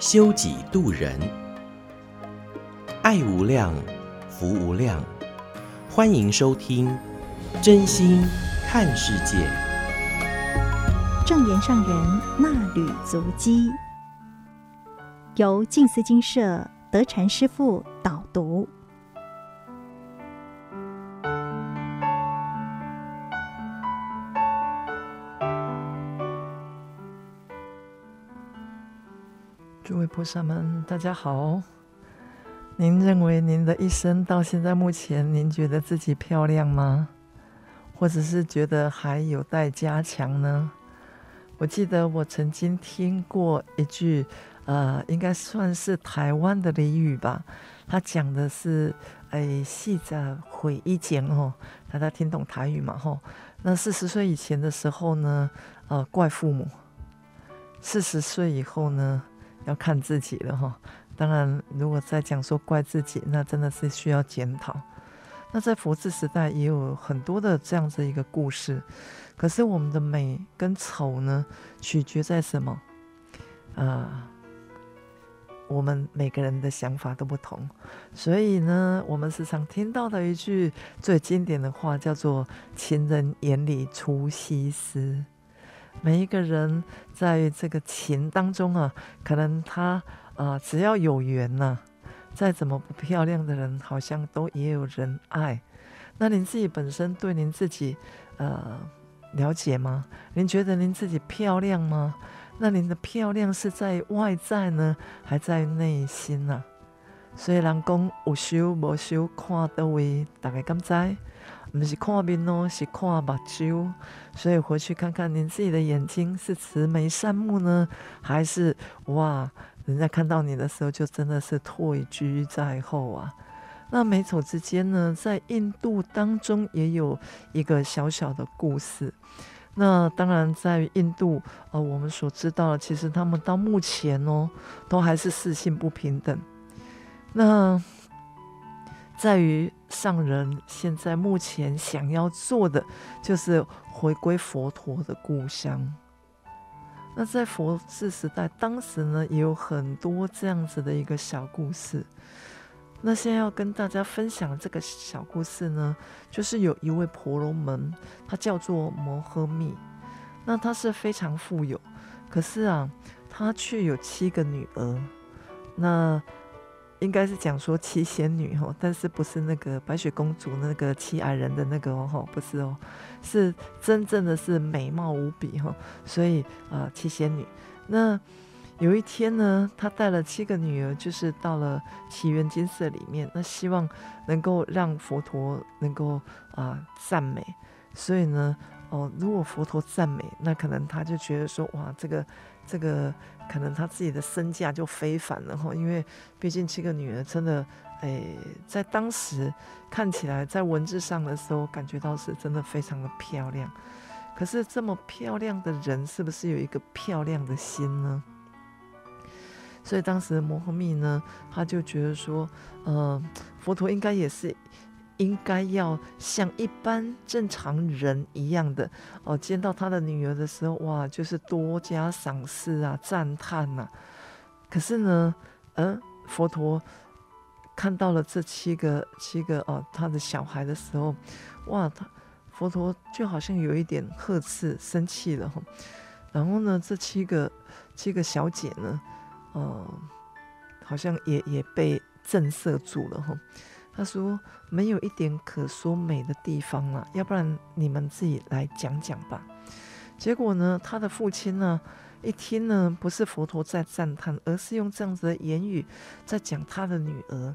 修己度人，爱无量，福无量。欢迎收听真心看世界，正言上人衲履足迹，由静思精舍德禅师父导读。菩萨们，大家好。您认为您的一生到现在目前，您觉得自己漂亮吗？或者是觉得还有待加强呢？我记得我曾经听过一句，呃，应该算是台湾的俚语吧。他讲的是，哎，细者毁一剪哦，大家听懂台语嘛？吼，那四十岁以前的时候呢，呃，怪父母；四十岁以后呢，要看自己了哈。当然，如果再讲说怪自己，那真的是需要检讨。那在佛治时代也有很多的这样子一个故事，可是我们的美跟丑呢，取决在什么？啊、我们每个人的想法都不同，所以呢，我们时常听到的一句最经典的话叫做“情人眼里出西施”。每一个人在这个情当中啊，可能他啊、只要有缘呐、再怎么不漂亮的人，好像都也有人爱。那您自己本身对您自己，呃，了解吗？您觉得您自己漂亮吗？那您的漂亮是在外在呢，还在内心呢、所以人讲有修无修，看到位大概敢知，不是看面哦，是看目睭。所以回去看看您自己的眼睛，是慈眉善目呢，还是哇？人家看到你的时候，就真的是退居在后啊。那美丑之间呢，在印度当中也有一个小小的故事。那当然，在印度，呃，我们所知道的，其实他们到目前哦，都还是四性不平等。那在于上人现在目前想要做的，就是回归佛陀的故乡。那在佛治时代，当时呢也有很多这样子的一个小故事。那现在要跟大家分享这个小故事呢，就是有一位婆罗门，他叫做摩诃密。那他是非常富有，可是啊，他却有七个女儿。那应该是讲说七仙女哈，但是不是那个白雪公主那个七矮人的那个哦，不是哦，是真正的是美貌无比哈，所以啊、七仙女。那有一天呢，她带了七个女儿，就是到了祇园金色里面，那希望能够让佛陀能够啊赞美，所以呢，哦，如果佛陀赞美，那可能他就觉得说哇这个。这个可能他自己的身价就非凡了哈，因为毕竟七个女儿真的，哎，在当时看起来在文字上的时候，感觉到是真的非常的漂亮。可是这么漂亮的人，是不是有一个漂亮的心呢？所以当时摩诃密呢，他就觉得说，呃，佛陀应该也是。应该要像一般正常人一样的哦，见到他的女儿的时候，哇，就是多加赏识啊、赞叹呐。可是呢，嗯、呃，佛陀看到了这七个七个哦，他的小孩的时候，哇，他佛陀就好像有一点呵斥、生气了哈。然后呢，这七个七个小姐呢，哦、呃，好像也也被震慑住了哈。他说：“没有一点可说美的地方了，要不然你们自己来讲讲吧。”结果呢，他的父亲呢，一听呢，不是佛陀在赞叹，而是用这样子的言语在讲他的女儿，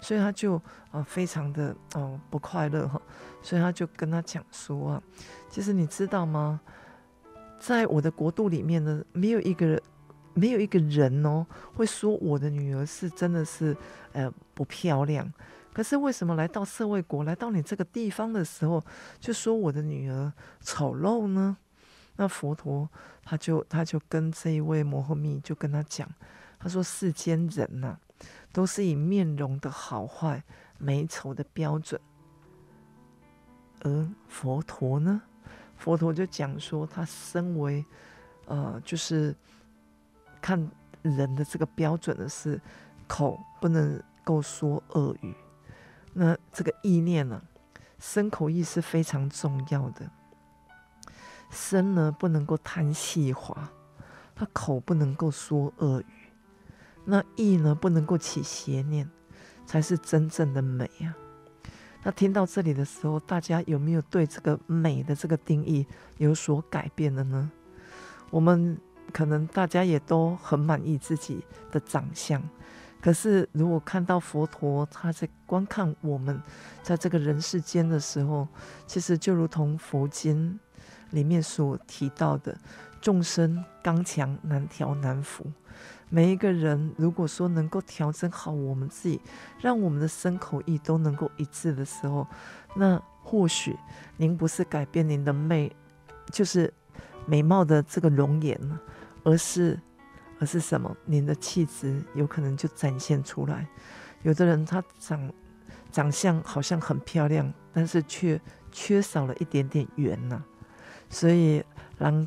所以他就啊非常的哦不快乐哈，所以他就跟他讲说啊，其实你知道吗？在我的国度里面呢，没有一个人没有一个人哦会说我的女儿是真的是呃不漂亮。可是为什么来到社会国，来到你这个地方的时候，就说我的女儿丑陋呢？那佛陀他就他就跟这一位摩诃密就跟他讲，他说世间人呐、都是以面容的好坏、美丑的标准，而佛陀呢，佛陀就讲说，他身为呃，就是看人的这个标准的是口不能够说恶语，那这个意念呢、啊，身口意是非常重要的。身呢不能够贪细滑，他口不能够说恶语，那意呢不能够起邪念，才是真正的美啊。那听到这里的时候，大家有没有对这个美的这个定义有所改变了呢？我们可能大家也都很满意自己的长相，可是如果看到佛陀他在观看我们在这个人世间的时候，其实就如同佛经。里面所提到的众生刚强难调难服，每一个人如果说能够调整好我们自己，让我们的身口意都能够一致的时候，那或许您不是改变您的美，就是美貌的这个容颜，而是而是什么？您的气质有可能就展现出来。有的人他长长相好像很漂亮，但是却缺少了一点点缘呐。所以，人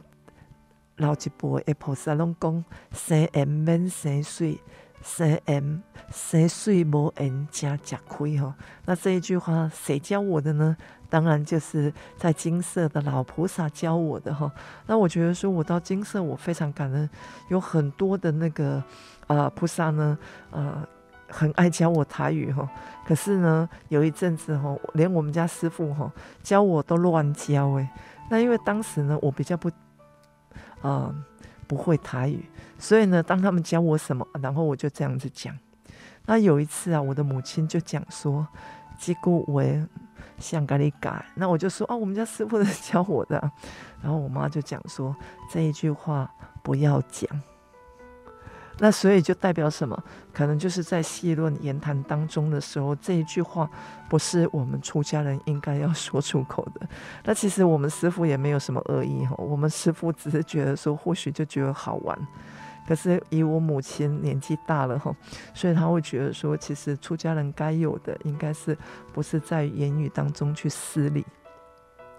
老一辈的菩萨拢讲：生缘免生水，生缘生水无缘真吃亏吼。那这一句话谁教我的呢？当然就是在金色的老菩萨教我的哈。那我觉得说，我到金色，我非常感恩，有很多的那个啊、呃、菩萨呢，呃，很爱教我台语哈。可是呢，有一阵子哈，连我们家师父哈教我都乱教诶。那因为当时呢，我比较不，呃，不会台语，所以呢，当他们教我什么，然后我就这样子讲。那有一次啊，我的母亲就讲说：“结果我想跟你改。”那我就说：“啊，我们家师傅是教我的。”然后我妈就讲说：“这一句话不要讲。”那所以就代表什么？可能就是在戏论言谈当中的时候，这一句话不是我们出家人应该要说出口的。那其实我们师傅也没有什么恶意哈，我们师傅只是觉得说，或许就觉得好玩。可是以我母亲年纪大了哈，所以他会觉得说，其实出家人该有的应该是不是在言语当中去失礼。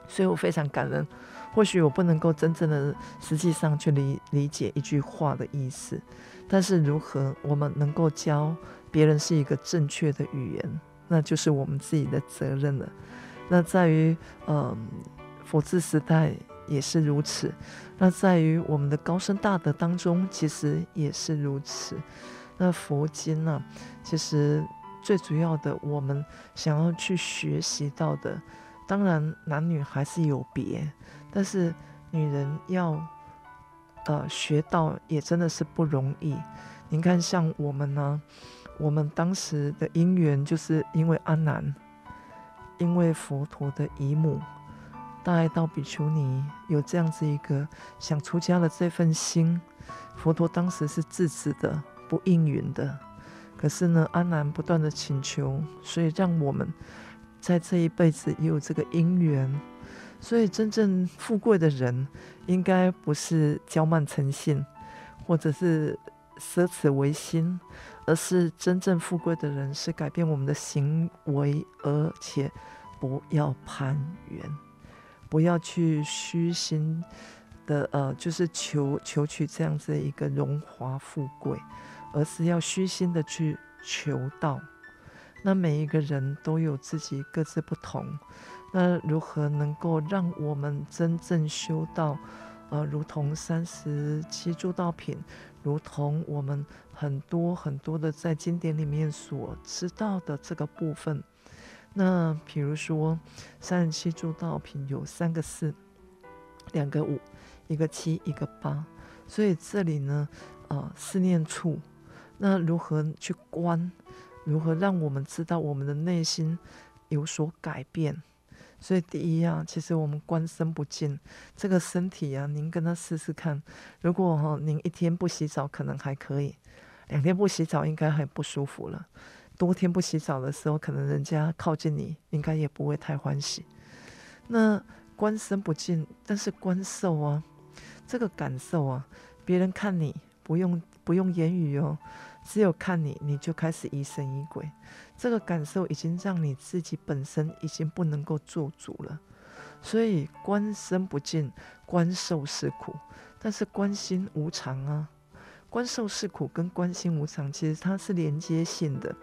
所以我非常感恩。或许我不能够真正的实际上去理理解一句话的意思。但是，如何我们能够教别人是一个正确的语言，那就是我们自己的责任了。那在于，嗯，佛治时代也是如此。那在于我们的高僧大德当中，其实也是如此。那佛经呢，其实最主要的，我们想要去学习到的，当然男女还是有别，但是女人要。呃，学到也真的是不容易。您看，像我们呢，我们当时的因缘，就是因为阿难，因为佛陀的姨母大爱到比丘尼有这样子一个想出家的这份心，佛陀当时是制止的，不应允的。可是呢，阿难不断的请求，所以让我们在这一辈子也有这个因缘。所以，真正富贵的人，应该不是骄慢成性，或者是奢侈为心，而是真正富贵的人是改变我们的行为，而且不要攀缘，不要去虚心的呃，就是求求取这样子一个荣华富贵，而是要虚心的去求道。那每一个人都有自己各自不同。那如何能够让我们真正修道？呃，如同三十七诸道品，如同我们很多很多的在经典里面所知道的这个部分。那比如说，三十七诸道品有三个四，两个五，一个七，一个八。所以这里呢，呃，四念处，那如何去观？如何让我们知道我们的内心有所改变？所以第一啊，其实我们观身不净，这个身体啊，您跟他试试看，如果哈您一天不洗澡可能还可以，两天不洗澡应该很不舒服了，多天不洗澡的时候，可能人家靠近你应该也不会太欢喜。那观身不净，但是观受啊，这个感受啊，别人看你不用不用言语哦。只有看你，你就开始疑神疑鬼，这个感受已经让你自己本身已经不能够做主了。所以观身不净，观受是苦，但是观心无常啊。观受是苦跟观心无常，其实它是连接性的，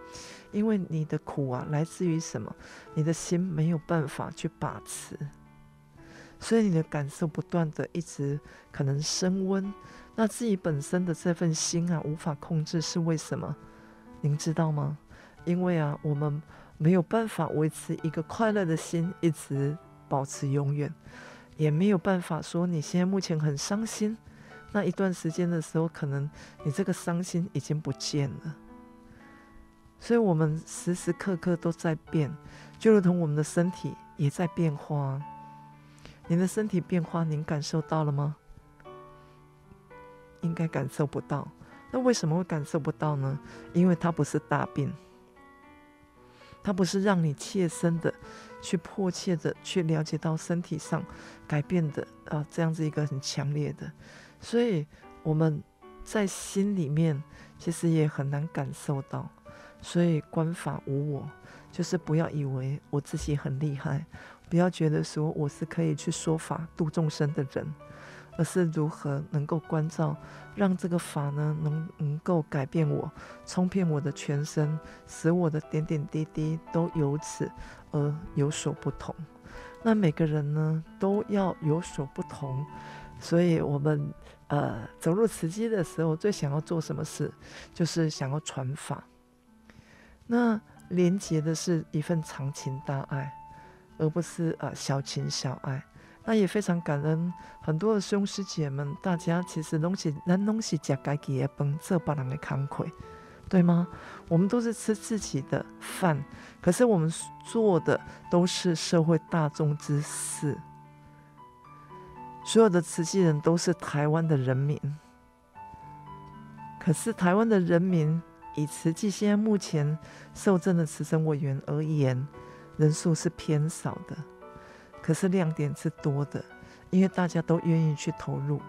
因为你的苦啊来自于什么？你的心没有办法去把持，所以你的感受不断的一直可能升温。那自己本身的这份心啊，无法控制，是为什么？您知道吗？因为啊，我们没有办法维持一个快乐的心，一直保持永远，也没有办法说你现在目前很伤心，那一段时间的时候，可能你这个伤心已经不见了。所以，我们时时刻刻都在变，就如同我们的身体也在变化。您的身体变化，您感受到了吗？应该感受不到，那为什么会感受不到呢？因为它不是大病，它不是让你切身的去迫切的去了解到身体上改变的啊，这样子一个很强烈的，所以我们在心里面其实也很难感受到。所以观法无我，就是不要以为我自己很厉害，不要觉得说我是可以去说法度众生的人。而是如何能够关照，让这个法呢能能够改变我，冲遍我的全身，使我的点点滴滴都由此而有所不同。那每个人呢都要有所不同，所以我们呃走入慈济的时候，最想要做什么事，就是想要传法。那连接的是一份长情大爱，而不是呃小情小爱。那也非常感恩很多的师兄师姐们，大家其实东西咱东西吃自己的饭，做别人的工课，对吗？我们都是吃自己的饭，可是我们做的都是社会大众之事。所有的慈济人都是台湾的人民，可是台湾的人民以慈济现在目前受赠的慈生委员而言，人数是偏少的。可是亮点是多的，因为大家都愿意去投入。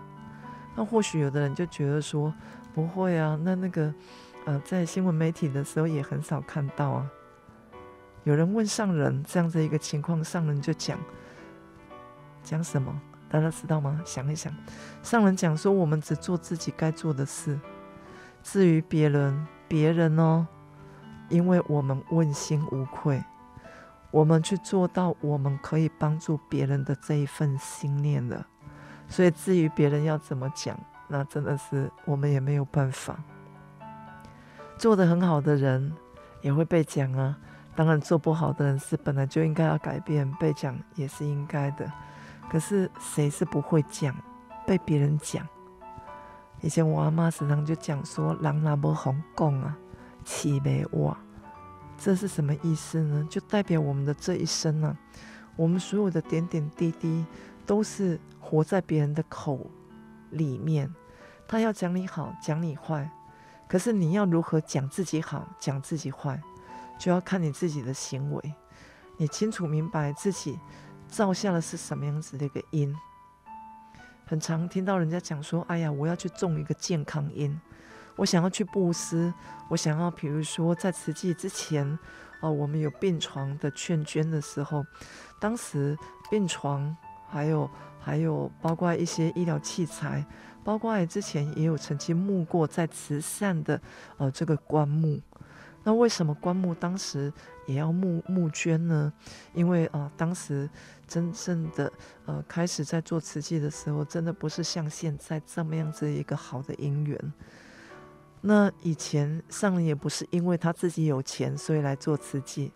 那或许有的人就觉得说不会啊，那那个呃，在新闻媒体的时候也很少看到啊。有人问上人这样子一个情况，上人就讲讲什么？大家知道吗？想一想，上人讲说我们只做自己该做的事，至于别人，别人哦，因为我们问心无愧。我们去做到我们可以帮助别人的这一份心念了，所以至于别人要怎么讲，那真的是我们也没有办法。做得很好的人也会被讲啊，当然做不好的人是本来就应该要改变，被讲也是应该的。可是谁是不会讲，被别人讲？以前我阿妈时常就讲说：“人若无红讲啊，气没哇。”这是什么意思呢？就代表我们的这一生啊，我们所有的点点滴滴都是活在别人的口里面。他要讲你好，讲你坏，可是你要如何讲自己好，讲自己坏，就要看你自己的行为。你清楚明白自己造下的是什么样子的一个因。很常听到人家讲说：“哎呀，我要去种一个健康因。”我想要去布施，我想要，比如说在慈济之前，哦、我们有病床的劝捐的时候，当时病床还有还有包括一些医疗器材，包括之前也有曾经募过在慈善的呃这个棺木，那为什么棺木当时也要募募捐呢？因为啊、当时真正的呃开始在做慈济的时候，真的不是像现在这么样子一个好的因缘。那以前上人也不是因为他自己有钱，所以来做慈济，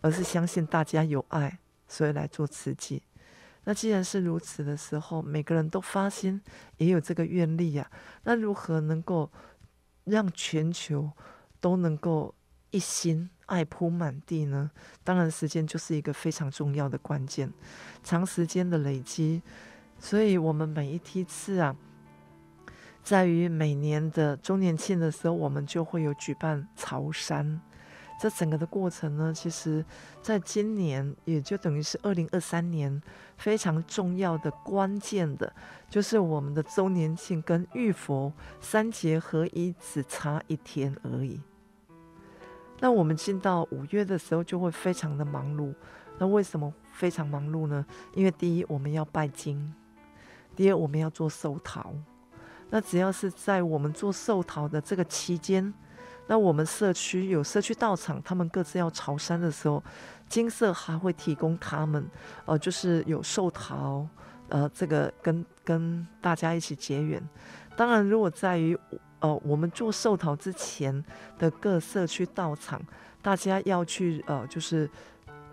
而是相信大家有爱，所以来做慈济。那既然是如此的时候，每个人都发心，也有这个愿力呀。那如何能够让全球都能够一心爱铺满地呢？当然，时间就是一个非常重要的关键，长时间的累积。所以，我们每一梯次啊，在于每年的周年庆的时候，我们就会有举办朝山。这整个的过程呢，其实在今年也就等于是二零二三年非常重要的关键的，就是我们的周年庆跟浴佛三节合一，只差一天而已。那我们进到五月的时候就会非常的忙碌。那为什么非常忙碌呢？因为第一我们要拜金，第二我们要做寿桃。那只要是在我们做寿桃的这个期间，那我们社区有社区道场，他们各自要朝山的时候，金色还会提供他们，呃，就是有寿桃，呃，这个跟跟大家一起结缘。当然，如果在于呃我们做寿桃之前的各社区道场，大家要去呃，就是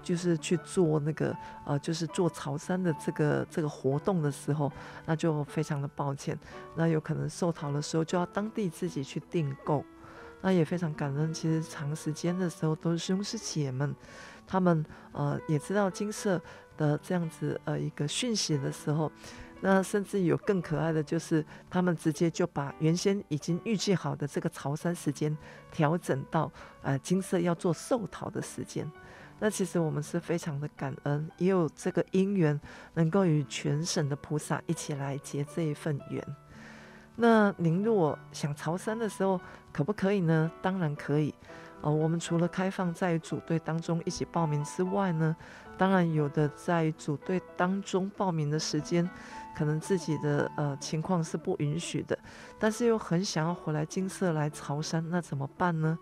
就是去做那个呃，就是做潮山的这个这个活动的时候，那就非常的抱歉，那有可能寿桃的时候就要当地自己去订购。那也非常感恩，其实长时间的时候都是兄师姐们，他们呃也知道金色的这样子呃一个讯息的时候，那甚至有更可爱的就是他们直接就把原先已经预计好的这个朝山时间调整到呃金色要做寿桃的时间。那其实我们是非常的感恩，也有这个因缘能够与全省的菩萨一起来结这一份缘。那您如果想朝山的时候，可不可以呢？当然可以。呃，我们除了开放在组队当中一起报名之外呢，当然有的在组队当中报名的时间，可能自己的呃情况是不允许的，但是又很想要回来金色来潮山，那怎么办呢？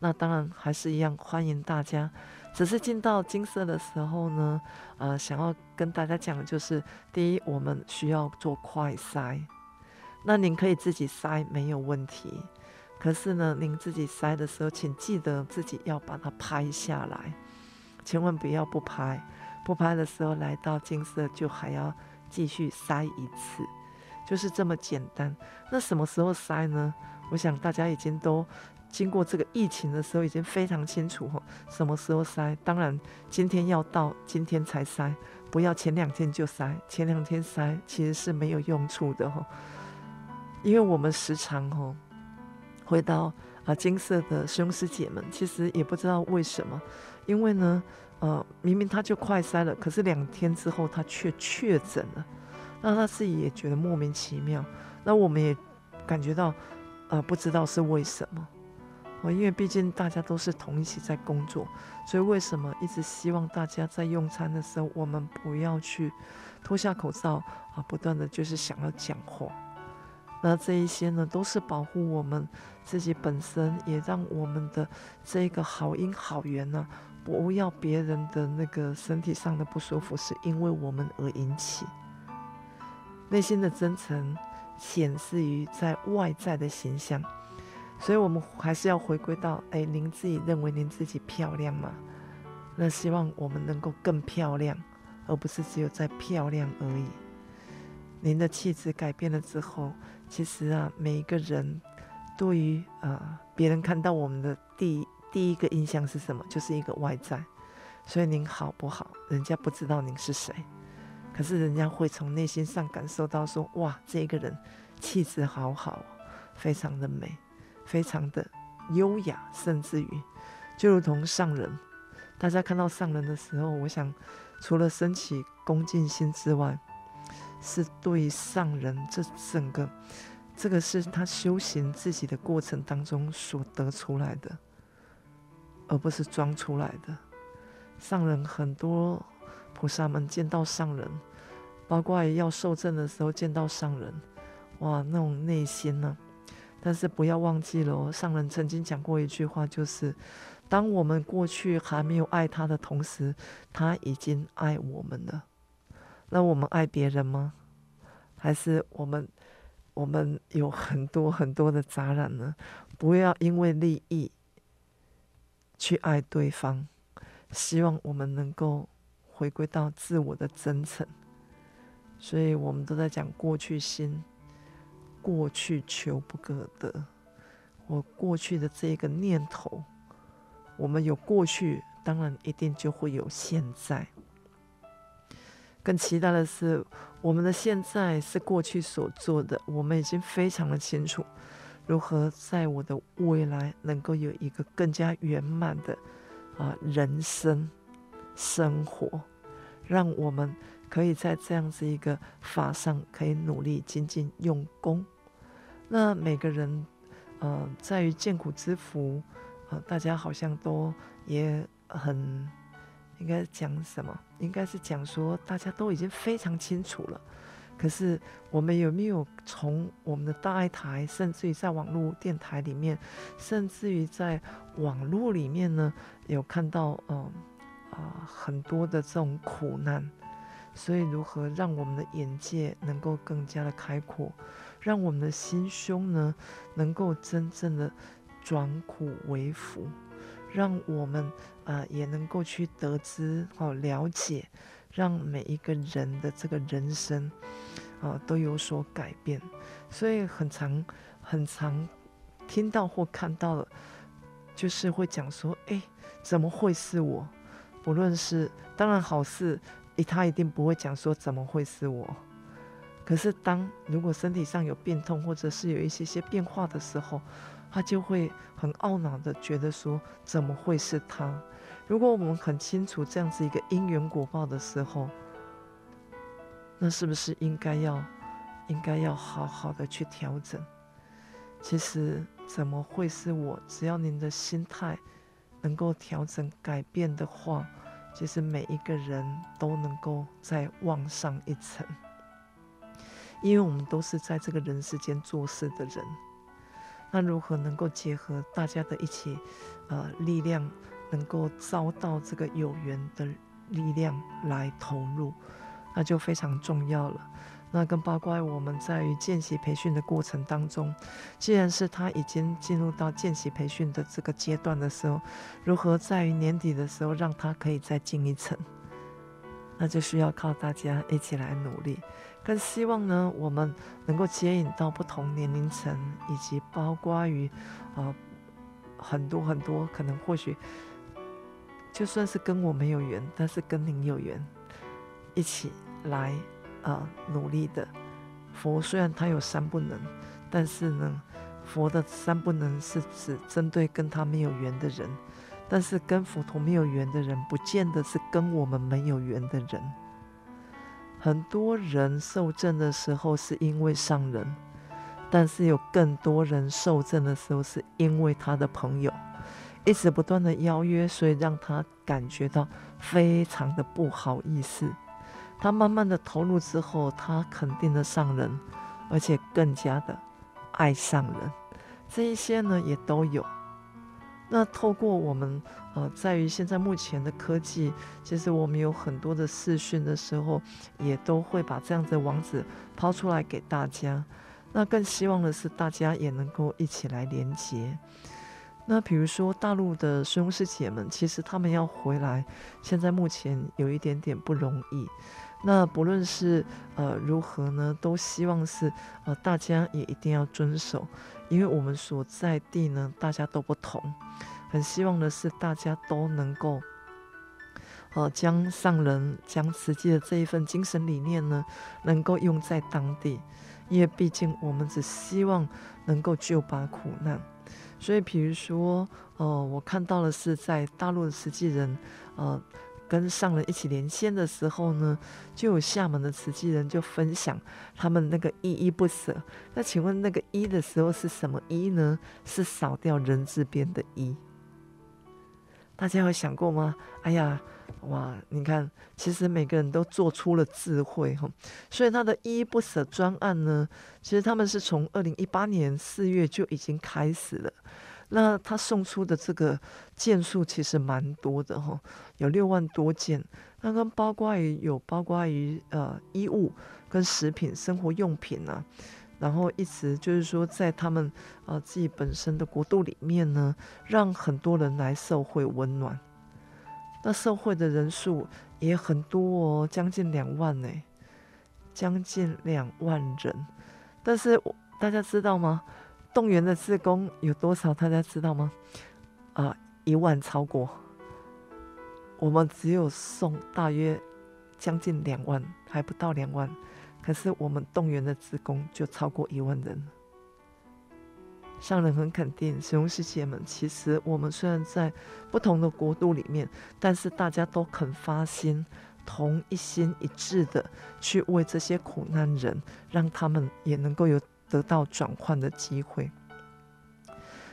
那当然还是一样欢迎大家，只是进到金色的时候呢，呃，想要跟大家讲的就是，第一，我们需要做快筛。那您可以自己筛没有问题，可是呢，您自己筛的时候，请记得自己要把它拍下来，千万不要不拍。不拍的时候来到金色就还要继续筛一次，就是这么简单。那什么时候筛呢？我想大家已经都经过这个疫情的时候，已经非常清楚，什么时候筛。当然，今天要到今天才筛，不要前两天就筛，前两天筛其实是没有用处的哈。因为我们时常吼回到啊金色的师兄师姐们，其实也不知道为什么，因为呢，呃，明明他就快筛了，可是两天之后他却确诊了，那他自己也觉得莫名其妙，那我们也感觉到，呃，不知道是为什么，哦，因为毕竟大家都是同一起在工作，所以为什么一直希望大家在用餐的时候，我们不要去脱下口罩啊，不断的就是想要讲话。那这一些呢，都是保护我们自己本身，也让我们的这个好因好缘呢，不要别人的那个身体上的不舒服是因为我们而引起。内心的真诚显示于在外在的形象，所以我们还是要回归到：哎，您自己认为您自己漂亮吗？那希望我们能够更漂亮，而不是只有在漂亮而已。您的气质改变了之后。其实啊，每一个人对于啊别人看到我们的第第一个印象是什么？就是一个外在。所以您好不好，人家不知道您是谁，可是人家会从内心上感受到说：哇，这个人气质好好，非常的美，非常的优雅，甚至于就如同上人。大家看到上人的时候，我想除了升起恭敬心之外，是对上人这整个，这个是他修行自己的过程当中所得出来的，而不是装出来的。上人很多菩萨们见到上人，包括要受证的时候见到上人，哇，那种内心呢、但是不要忘记了哦，上人曾经讲过一句话，就是当我们过去还没有爱他的同时，他已经爱我们了。那我们爱别人吗？还是我们我们有很多很多的杂染呢？不要因为利益去爱对方。希望我们能够回归到自我的真诚。所以我们都在讲过去心，过去求不可得。我过去的这个念头，我们有过去，当然一定就会有现在。更期待的是，我们的现在是过去所做的，我们已经非常的清楚，如何在我的未来能够有一个更加圆满的啊人生生活，让我们可以在这样子一个法上可以努力精进用功。那每个人，呃，在于见苦之福，呃，大家好像都也很。应该讲什么？应该是讲说大家都已经非常清楚了。可是我们有没有从我们的大爱台，甚至于在网络电台里面，甚至于在网络里面呢，有看到嗯啊、很多的这种苦难？所以如何让我们的眼界能够更加的开阔，让我们的心胸呢能够真正的转苦为福？让我们啊、也能够去得知哦了解，让每一个人的这个人生啊、都有所改变。所以很常很常听到或看到的，就是会讲说：哎，怎么会是我？不论是当然好事，他一定不会讲说怎么会是我。可是当如果身体上有病痛，或者是有一些些变化的时候，他就会很懊恼的觉得说：“怎么会是他？”如果我们很清楚这样子一个因缘果报的时候，那是不是应该要应该要好好的去调整？其实怎么会是我？只要您的心态能够调整改变的话，其实每一个人都能够再往上一层，因为我们都是在这个人世间做事的人。那如何能够结合大家的一起，呃，力量，能够遭到这个有缘的力量来投入，那就非常重要了。那更包括我们在于见习培训的过程当中，既然是他已经进入到见习培训的这个阶段的时候，如何在于年底的时候让他可以再进一层，那就需要靠大家一起来努力。更希望呢，我们能够接引到不同年龄层，以及包括于啊、呃、很多很多可能或许就算是跟我没有缘，但是跟您有缘，一起来啊、呃、努力的。佛虽然他有三不能，但是呢，佛的三不能是指针对跟他没有缘的人，但是跟佛陀没有缘的人，不见得是跟我们没有缘的人。很多人受证的时候是因为上人，但是有更多人受证的时候是因为他的朋友一直不断的邀约，所以让他感觉到非常的不好意思。他慢慢的投入之后，他肯定了上人，而且更加的爱上人。这一些呢也都有。那透过我们呃，在于现在目前的科技，其实我们有很多的视讯的时候，也都会把这样的网址抛出来给大家。那更希望的是大家也能够一起来连接。那比如说大陆的师兄师姐们，其实他们要回来，现在目前有一点点不容易。那不论是呃如何呢，都希望是呃大家也一定要遵守，因为我们所在地呢，大家都不同，很希望的是大家都能够呃将上人将慈济的这一份精神理念呢，能够用在当地，因为毕竟我们只希望能够救拔苦难，所以比如说呃我看到的是在大陆的慈济人呃。跟上人一起连线的时候呢，就有厦门的慈济人就分享他们那个依依不舍。那请问那个依的时候是什么依呢？是少掉人字边的依。大家有想过吗？哎呀，哇！你看，其实每个人都做出了智慧哈。所以他的依依不舍专案呢，其实他们是从二零一八年四月就已经开始了。那他送出的这个件数其实蛮多的哈，有六万多件。那跟包括于有包括于呃衣物跟食品、生活用品啊，然后一直就是说在他们呃自己本身的国度里面呢，让很多人来受惠温暖。那受惠的人数也很多哦，将近两万呢，将近两万人。但是大家知道吗？动员的志工有多少？大家知道吗？啊，一万超过，我们只有送大约将近两万，还不到两万，可是我们动员的职工就超过一万人。上人很肯定，师兄师姐们，其实我们虽然在不同的国度里面，但是大家都肯发心，同一心一致的去为这些苦难人，让他们也能够有得到转换的机会。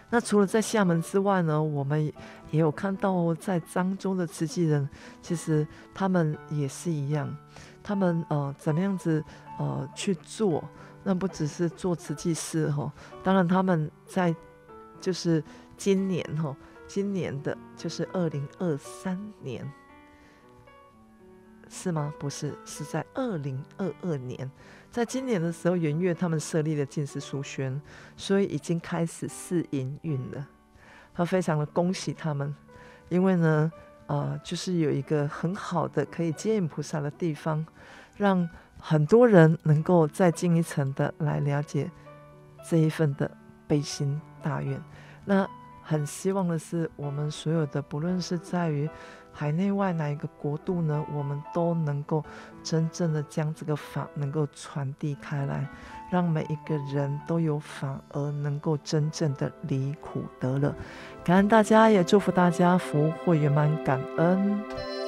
那除了在厦门之外呢，我们也有看到在漳州的慈济人，其实他们也是一样，他们呃怎么样子呃去做。那不只是做慈济事哈，当然他们在就是今年哈，今年的就是二零二三年，是吗？不是，是在二零二二年，在今年的时候，元月他们设立了进士书轩，所以已经开始试营运了。他非常的恭喜他们，因为呢，呃，就是有一个很好的可以接引菩萨的地方，让。很多人能够再进一层的来了解这一份的悲心大愿，那很希望的是，我们所有的不论是在于海内外哪一个国度呢，我们都能够真正的将这个法能够传递开来，让每一个人都有法而能够真正的离苦得乐。感恩大家，也祝福大家福慧圆满，感恩。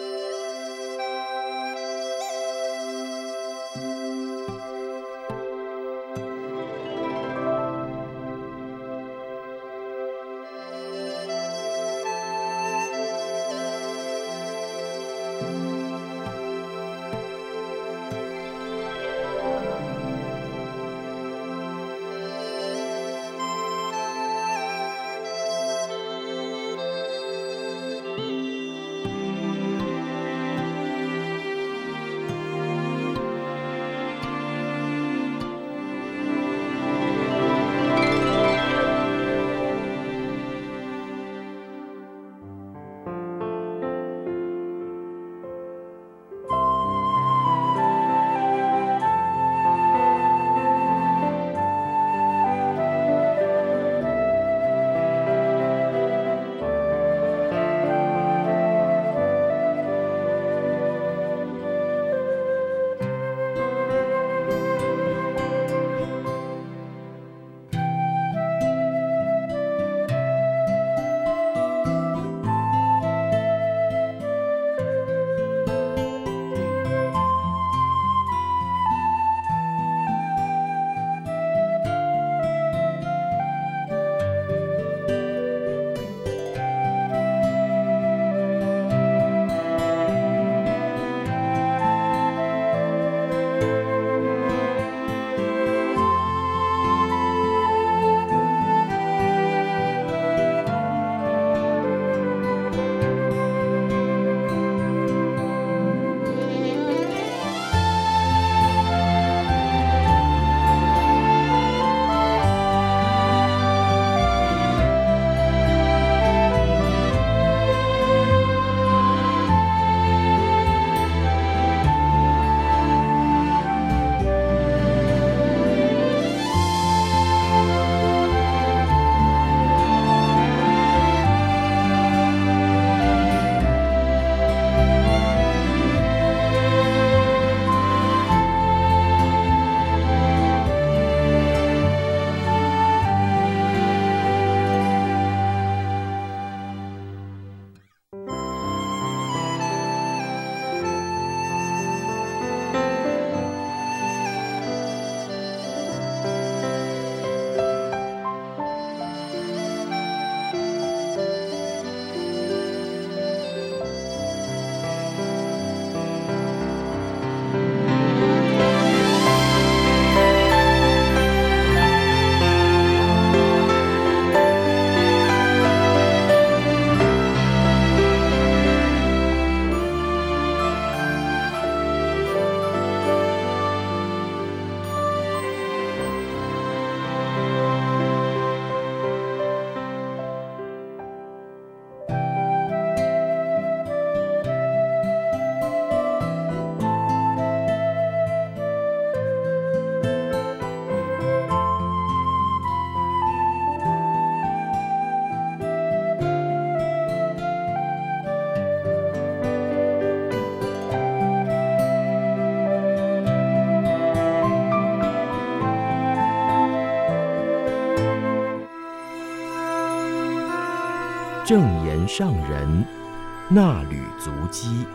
正言上人那履足迹。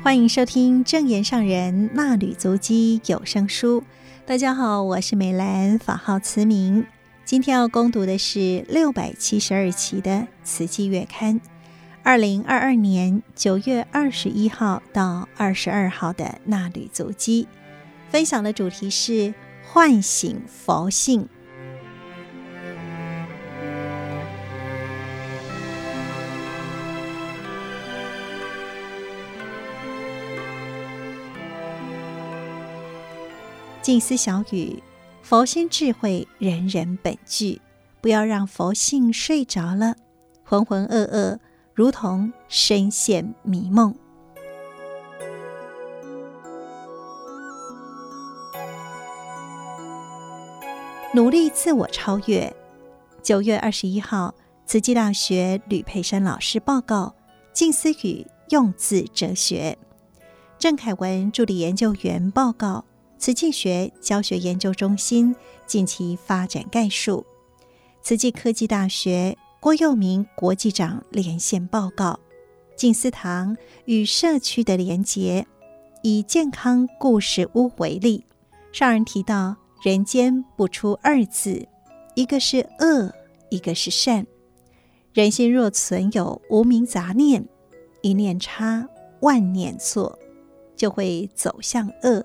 欢迎收听正言上人那履足迹有声书。大家好，我是美兰，法号慈明。今天要攻读的是六百七十二期的《慈济月刊》，二零二二年九月二十一号到二十二号的那旅足迹。分享的主题是唤醒佛性。静思小语：佛心智慧，人人本具。不要让佛性睡着了，浑浑噩噩，如同深陷迷梦。努力自我超越。九月二十一号，慈济大学吕佩珊老师报告《静思语用字哲学》，郑凯文助理研究员报告。慈济学教学研究中心近期发展概述，慈济科技大学郭佑明国际长连线报告，静思堂与社区的连结。以健康故事屋为例，上人提到人间不出二字，一个是恶，一个是善。人心若存有无明杂念，一念差，万念错，就会走向恶。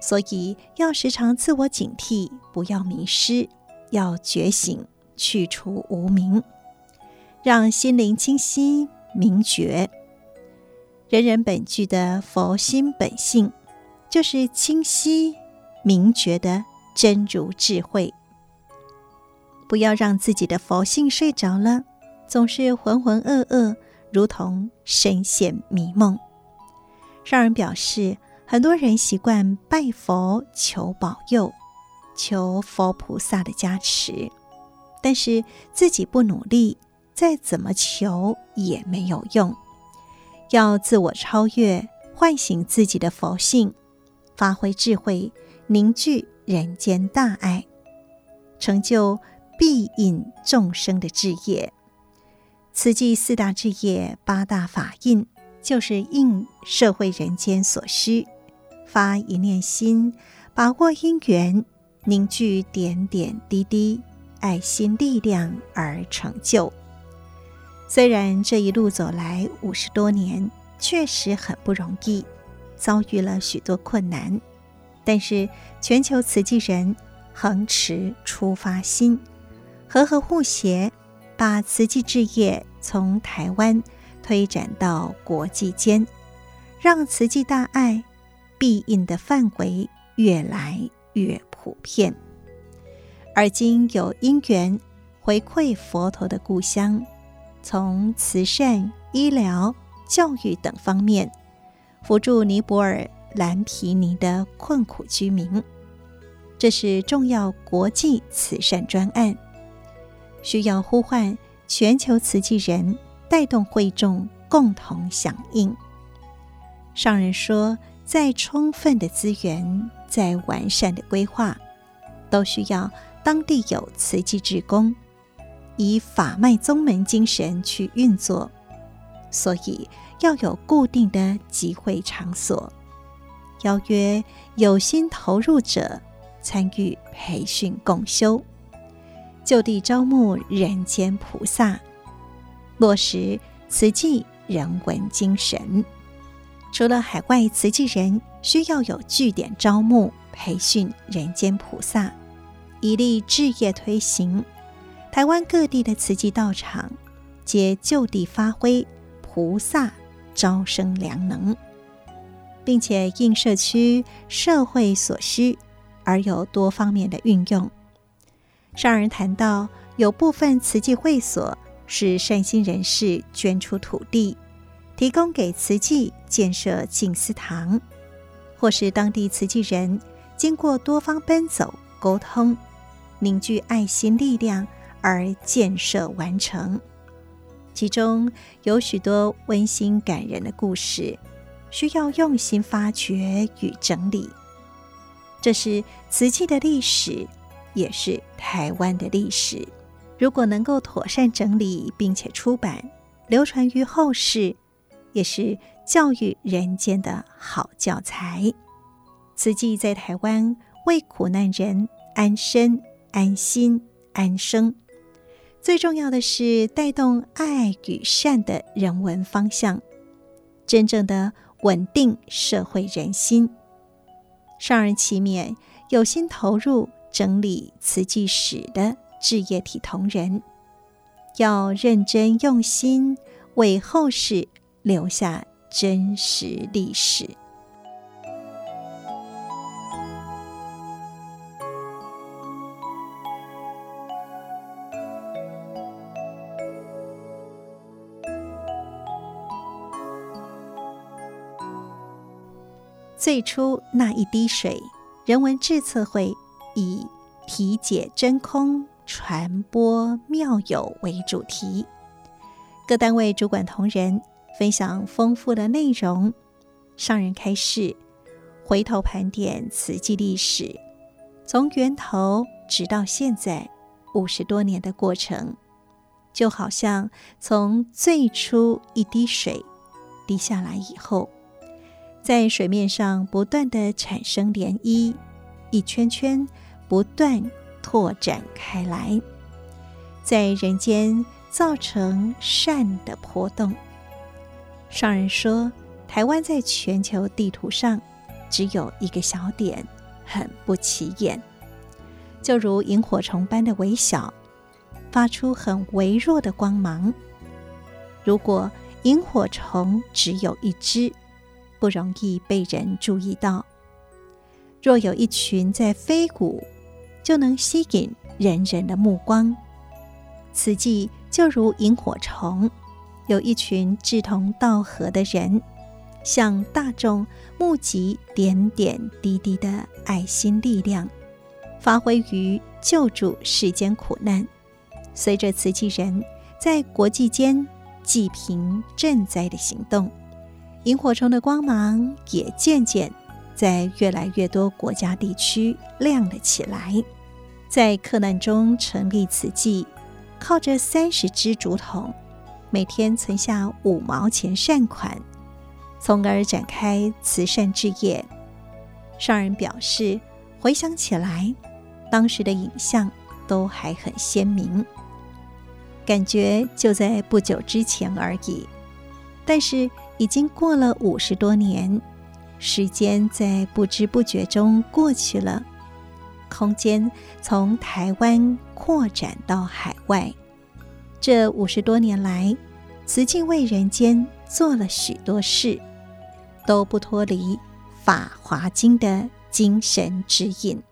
所以要时常自我警惕，不要迷失，要觉醒，去除无明，让心灵清晰明觉。人人本具的佛心本性，就是清晰明觉的真如智慧。不要让自己的佛性睡着了，总是浑浑噩噩，如同深陷迷梦。上人表示。很多人习惯拜佛求保佑，求佛菩萨的加持，但是自己不努力，再怎么求也没有用。要自我超越，唤醒自己的佛性，发挥智慧，凝聚人间大爱，成就庇引众生的志业。慈济四大志业、八大法印，就是应社会人间所需。发一念心，把握因缘，凝聚点点滴滴爱心力量而成就。虽然这一路走来五十多年，确实很不容易，遭遇了许多困难，但是全球慈济人恒持出发心，和和互协，把慈济置业从台湾推展到国际间，让慈济大爱。庇荫的范围越来越普遍，而今有因缘回馈佛陀的故乡，从慈善、医疗、教育等方面辅助尼泊尔蓝毗尼的困苦居民，这是重要国际慈善专案，需要呼唤全球慈济人带动会众共同响应。上人说。再充分的资源，再完善的规划，都需要当地有慈济志工，以法脉宗门精神去运作。所以要有固定的集会场所，邀约有心投入者参与培训共修，就地招募人间菩萨，落实慈济人文精神。除了海外慈济人需要有据点招募培训人间菩萨，以利志业推行，台湾各地的慈济道场皆就地发挥菩萨招生良能，并且应社区社会所需而有多方面的运用。上人谈到，有部分慈济会所是善心人士捐出土地。提供给慈济建设静思堂，或是当地慈济人经过多方奔走沟通，凝聚爱心力量而建设完成。其中有许多温馨感人的故事，需要用心发掘与整理。这是慈济的历史，也是台湾的历史。如果能够妥善整理，并且出版，流传于后世，也是教育人间的好教材。慈济在台湾为苦难人安身、安心、安生，最重要的是带动爱与善的人文方向，真正的稳定社会人心。上人期勉有心投入整理慈济史的志业体同仁，要认真用心，为后世留下真实历史。最初那一滴水，人文志测会以题解真空、传播妙有为主题，各单位主管同仁分享丰富的内容。上人开示，回头盘点慈济历史，从源头直到现在五十多年的过程，就好像从最初一滴水滴下来以后。在水面上不断地产生涟漪，一圈圈不断拓展开来，在人间造成善的波动。上人说，台湾在全球地图上只有一个小点，很不起眼，就如萤火虫般的微小，发出很微弱的光芒。如果萤火虫只有一只，不容易被人注意到。若有一群在飞舞，就能吸引人人的目光。慈济就如萤火虫，有一群志同道合的人，向大众募集点点滴滴的爱心力量，发挥于救助世间苦难。随着慈济人在国际间济贫赈灾的行动。萤火虫的光芒也渐渐在越来越多国家地区亮了起来。在克难中成立慈济，靠着三十支竹筒，每天存下五毛钱善款，从而展开慈善事业。上人表示，回想起来，当时的影像都还很鲜明，感觉就在不久之前而已。但是，已经过了五十多年，时间在不知不觉中过去了，空间从台湾扩展到海外。这五十多年来，慈济为人间做了许多事，都不脱离《法华经》的精神指引。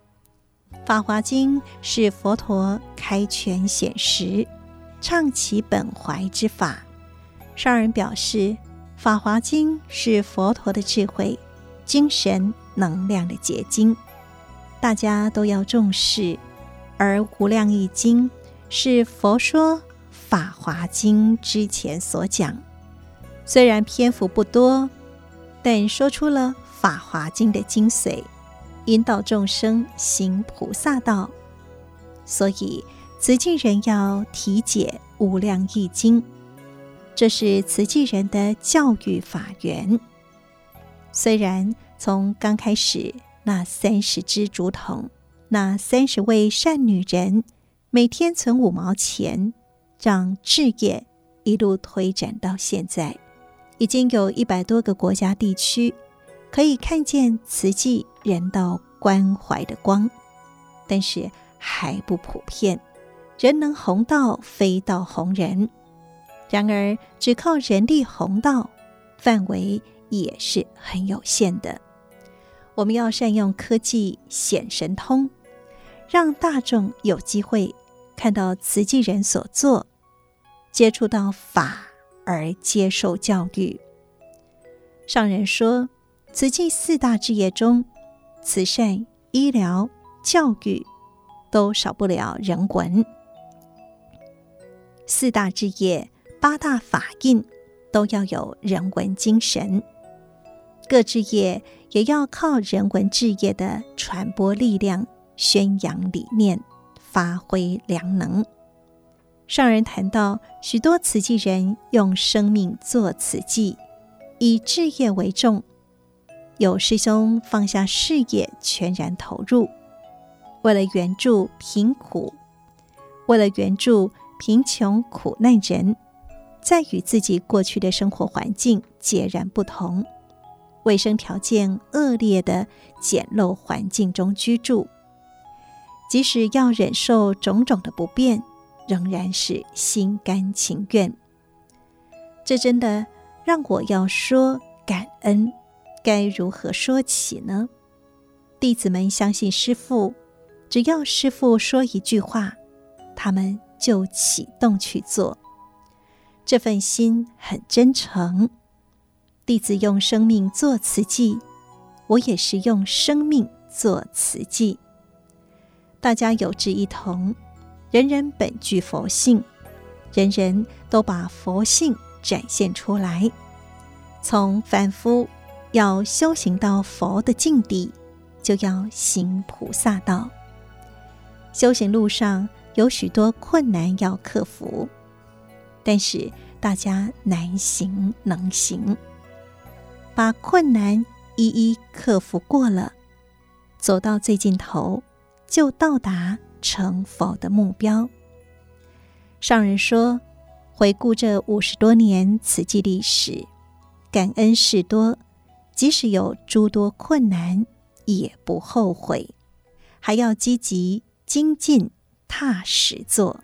《法华经》是佛陀开权显实、畅其本怀之法。上人表示。《法华经》是佛陀的智慧、精神能量的结晶，大家都要重视。而《无量义经》是佛说《法华经》之前所讲，虽然篇幅不多，但说出了《法华经》的精髓，引导众生行菩萨道。所以，慈济人要体解《无量义经》。这是慈济人的教育法源。虽然从刚开始那三十支竹筒，那三十位善女人每天存五毛钱，让志业一路推展到现在，已经有一百多个国家地区可以看见慈济人道关怀的光，但是还不普遍。人能弘道，非道弘人。然而，只靠人力弘道，范围也是很有限的。我们要善用科技显神通，让大众有机会看到慈济人所做，接触到法而接受教育。上人说，慈济四大志业中，慈善、医疗、教育都少不了人文。四大志业。八大法印都要有人文精神，各志业也要靠人文志业的传播力量，宣扬理念，发挥良能。上人谈到，许多慈济人用生命做慈济，以志业为重。有师兄放下事业，全然投入，为了援助贫苦，为了援助贫穷苦难人，在与自己过去的生活环境截然不同。卫生条件恶劣的简陋环境中居住，即使要忍受种种的不便，仍然是心甘情愿。这真的让我要说感恩，该如何说起呢？弟子们相信师父，只要师父说一句话，他们就启动去做，这份心很真诚。弟子用生命做慈济，我也是用生命做慈济。大家有志一同，人人本具佛性，人人都把佛性展现出来。从凡夫要修行到佛的境地，就要行菩萨道。修行路上有许多困难要克服，但是大家难行能行。把困难一一克服过了，走到最尽头，就到达成佛的目标。上人说：“回顾这五十多年慈济历史，感恩事多，即使有诸多困难，也不后悔，还要积极精进，踏实做。”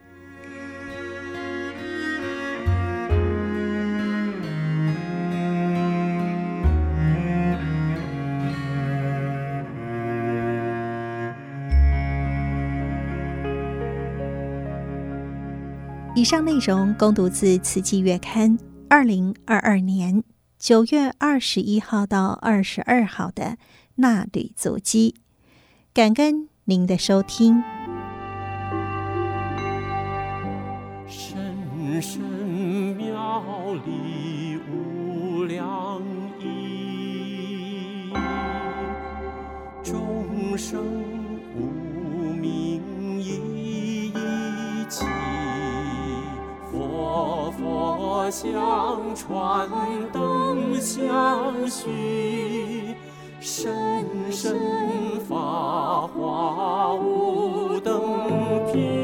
以上内容供读自《慈济月刊》二零二二年九月二十一号到二十二号的纳履足迹，感恩您的收听。深深妙理无量义，众生佛相传，灯相续，深深法华无等品。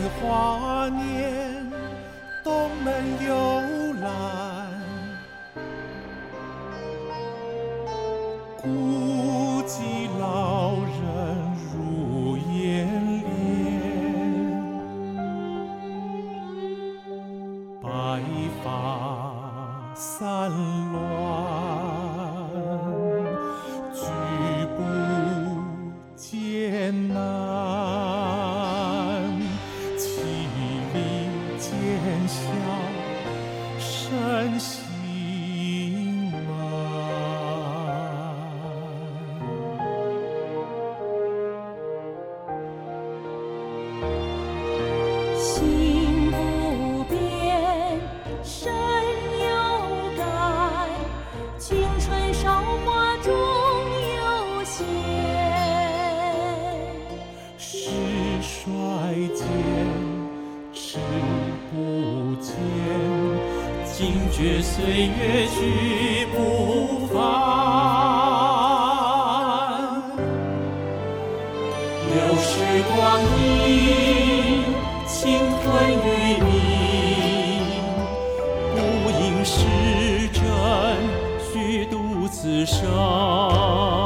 年华年。流逝光阴，青春与你，不应时针虚度此生。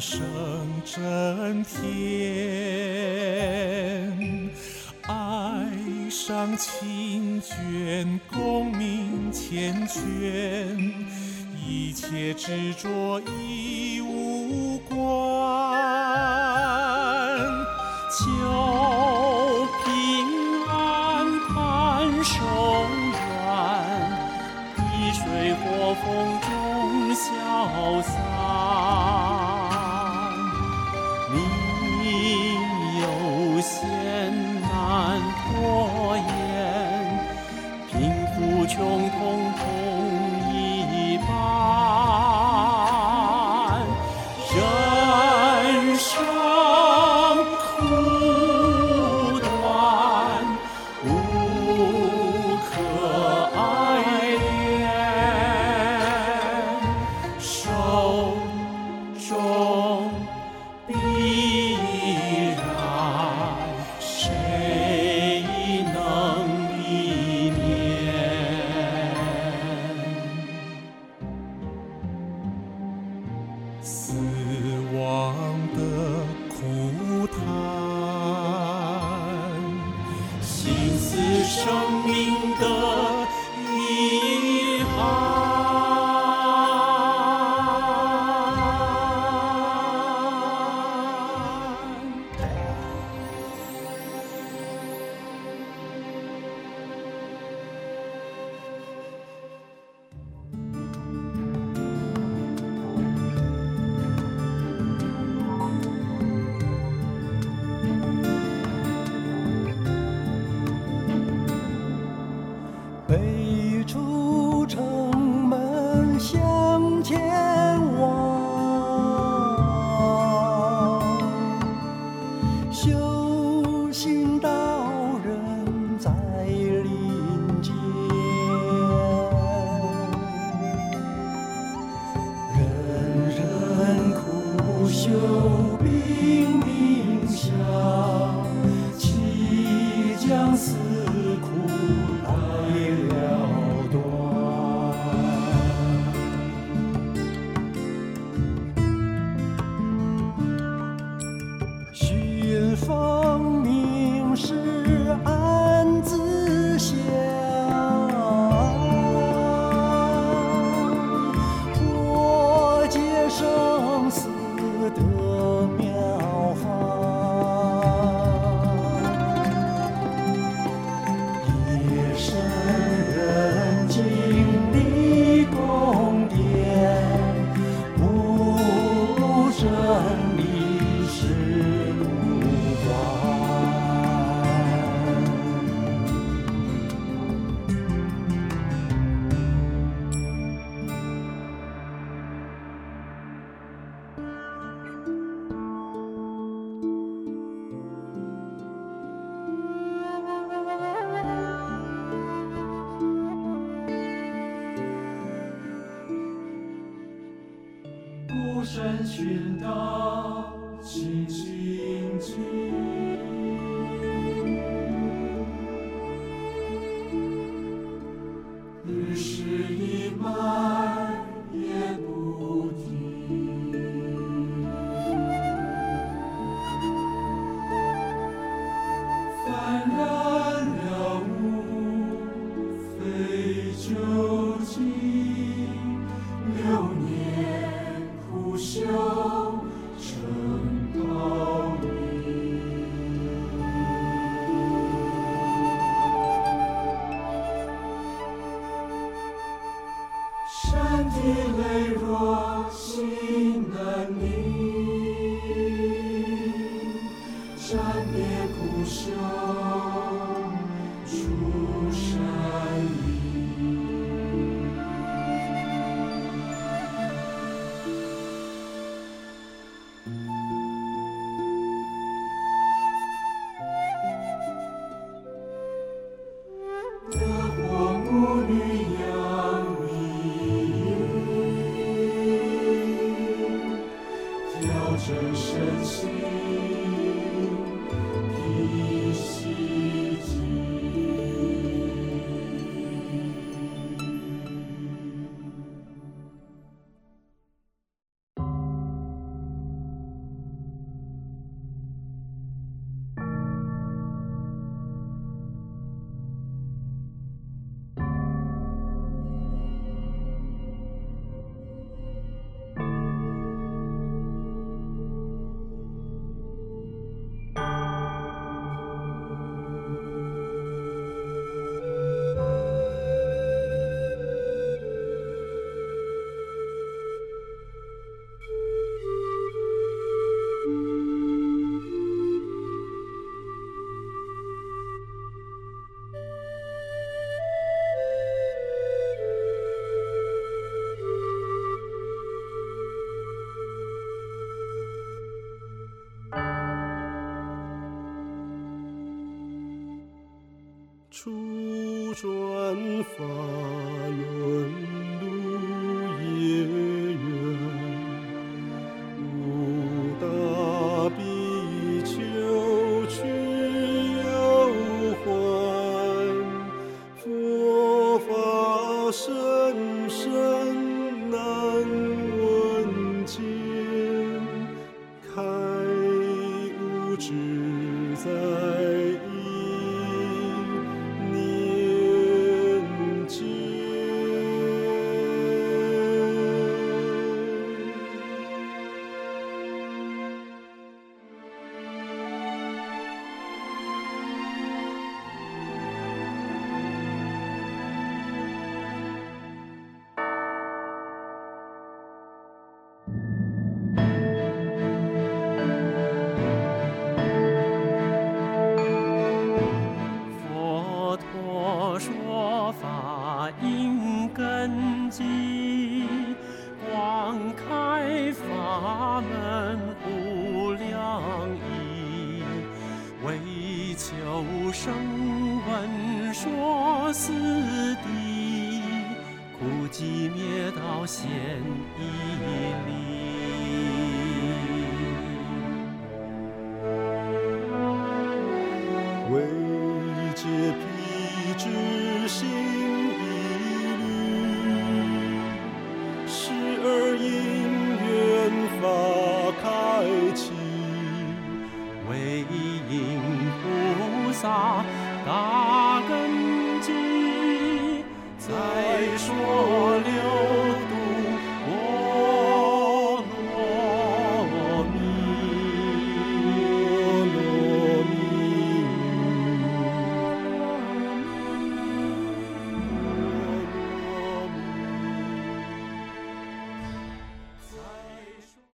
声震天爱上清卷功名缱绻一切执着已无关。